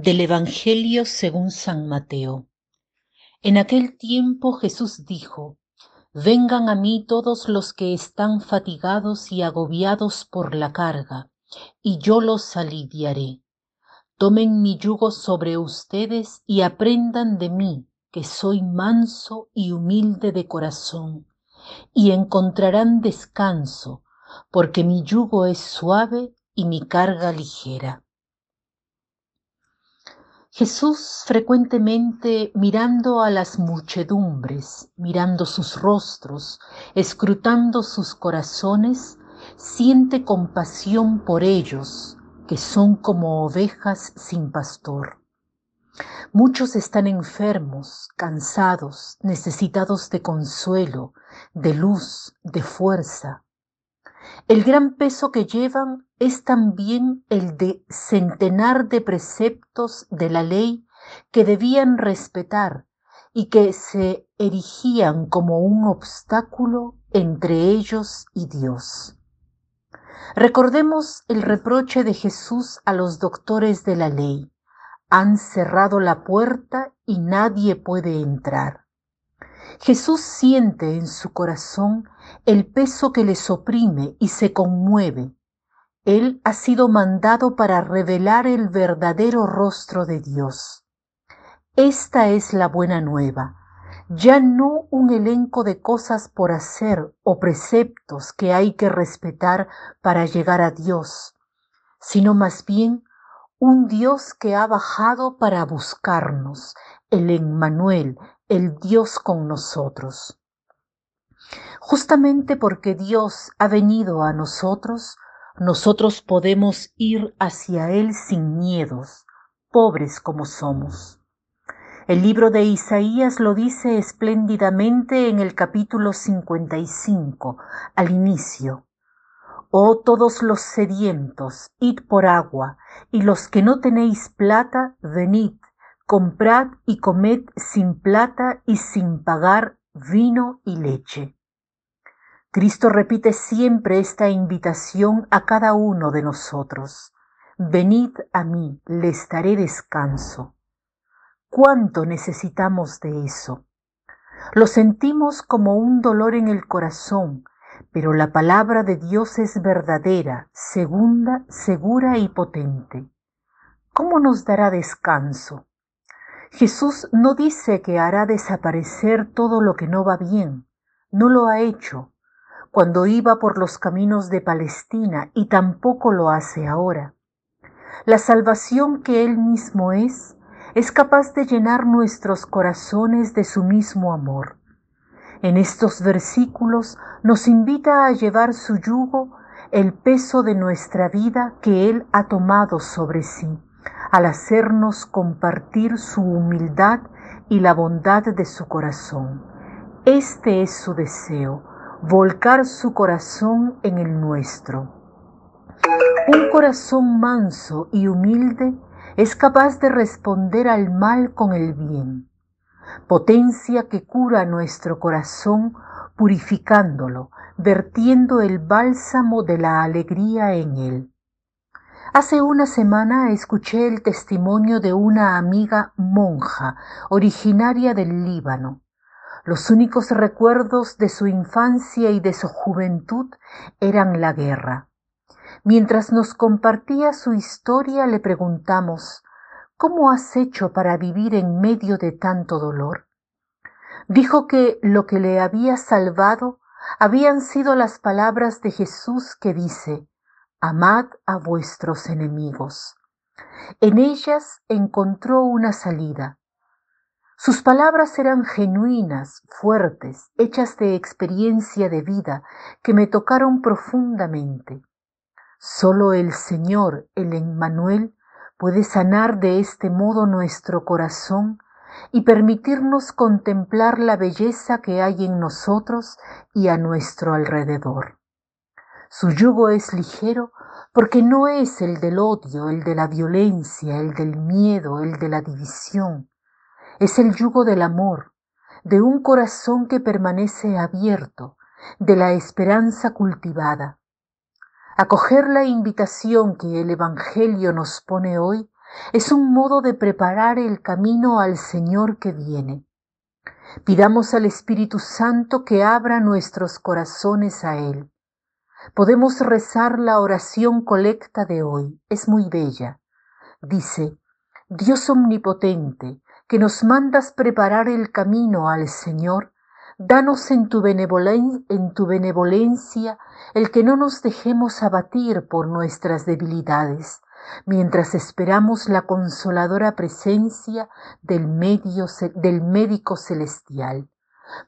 Del Evangelio según San Mateo. En aquel tiempo Jesús dijo, Vengan a mí todos los que están fatigados y agobiados por la carga, y yo los aliviaré. Tomen mi yugo sobre ustedes y aprendan de mí, que soy manso y humilde de corazón, y encontrarán descanso, porque mi yugo es suave y mi carga ligera. Jesús frecuentemente mirando a las muchedumbres, mirando sus rostros, escrutando sus corazones, siente compasión por ellos, que son como ovejas sin pastor. Muchos están enfermos, cansados, necesitados de consuelo, de luz, de fuerza. El gran peso que llevan es también el de centenar de preceptos de la ley que debían respetar y que se erigían como un obstáculo entre ellos y Dios. Recordemos el reproche de Jesús a los doctores de la ley. Han cerrado la puerta y nadie puede entrar. Jesús siente en su corazón el peso que les oprime y se conmueve. Él ha sido mandado para revelar el verdadero rostro de Dios. Esta es la buena nueva, ya no un elenco de cosas por hacer o preceptos que hay que respetar para llegar a Dios, sino más bien un Dios que ha bajado para buscarnos, el Emmanuel, el Dios con nosotros. Justamente porque Dios ha venido a nosotros, nosotros podemos ir hacia Él sin miedos, pobres como somos. El libro de Isaías lo dice espléndidamente en el capítulo 55, al inicio. Oh todos los sedientos, id por agua, y los que no tenéis plata, venid, comprad y comed sin plata y sin pagar vino y leche. Cristo repite siempre esta invitación a cada uno de nosotros. Venid a mí, les daré descanso. ¿Cuánto necesitamos de eso? Lo sentimos como un dolor en el corazón, pero la palabra de Dios es verdadera, segunda, segura y potente. ¿Cómo nos dará descanso? Jesús no dice que hará desaparecer todo lo que no va bien, no lo ha hecho cuando iba por los caminos de Palestina y tampoco lo hace ahora. La salvación que Él mismo es, es capaz de llenar nuestros corazones de su mismo amor. En estos versículos nos invita a llevar su yugo, el peso de nuestra vida que Él ha tomado sobre sí al hacernos compartir su humildad y la bondad de su corazón. Este es su deseo, volcar su corazón en el nuestro. Un corazón manso y humilde es capaz de responder al mal con el bien, potencia que cura nuestro corazón purificándolo, vertiendo el bálsamo de la alegría en él. Hace una semana escuché el testimonio de una amiga monja originaria del Líbano. Los únicos recuerdos de su infancia y de su juventud eran la guerra. Mientras nos compartía su historia le preguntamos, ¿cómo has hecho para vivir en medio de tanto dolor? Dijo que lo que le había salvado habían sido las palabras de Jesús que dice, amad a vuestros enemigos. En ellas encontró una salida. Sus palabras eran genuinas, fuertes, hechas de experiencia de vida, que me tocaron profundamente. Solo el Señor, el Emmanuel, puede sanar de este modo nuestro corazón y permitirnos contemplar la belleza que hay en nosotros y a nuestro alrededor. Su yugo es ligero porque no es el del odio, el de la violencia, el del miedo, el de la división. Es el yugo del amor, de un corazón que permanece abierto, de la esperanza cultivada. Acoger la invitación que el Evangelio nos pone hoy Es un modo de preparar el camino al Señor que viene. Pidamos al Espíritu Santo que abra nuestros corazones a Él. Podemos rezar la oración colecta de hoy. Es muy bella. Dice, Dios omnipotente, que nos mandas preparar el camino al Señor, danos en tu, en tu benevolencia el que no nos dejemos abatir por nuestras debilidades, mientras esperamos la consoladora presencia del, medio, del médico celestial.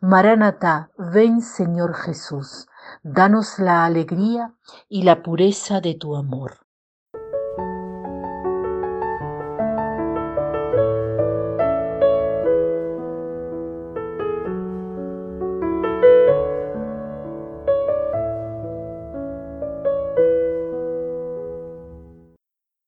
Maranatá, ven Señor Jesús, danos la alegría y la pureza de tu amor.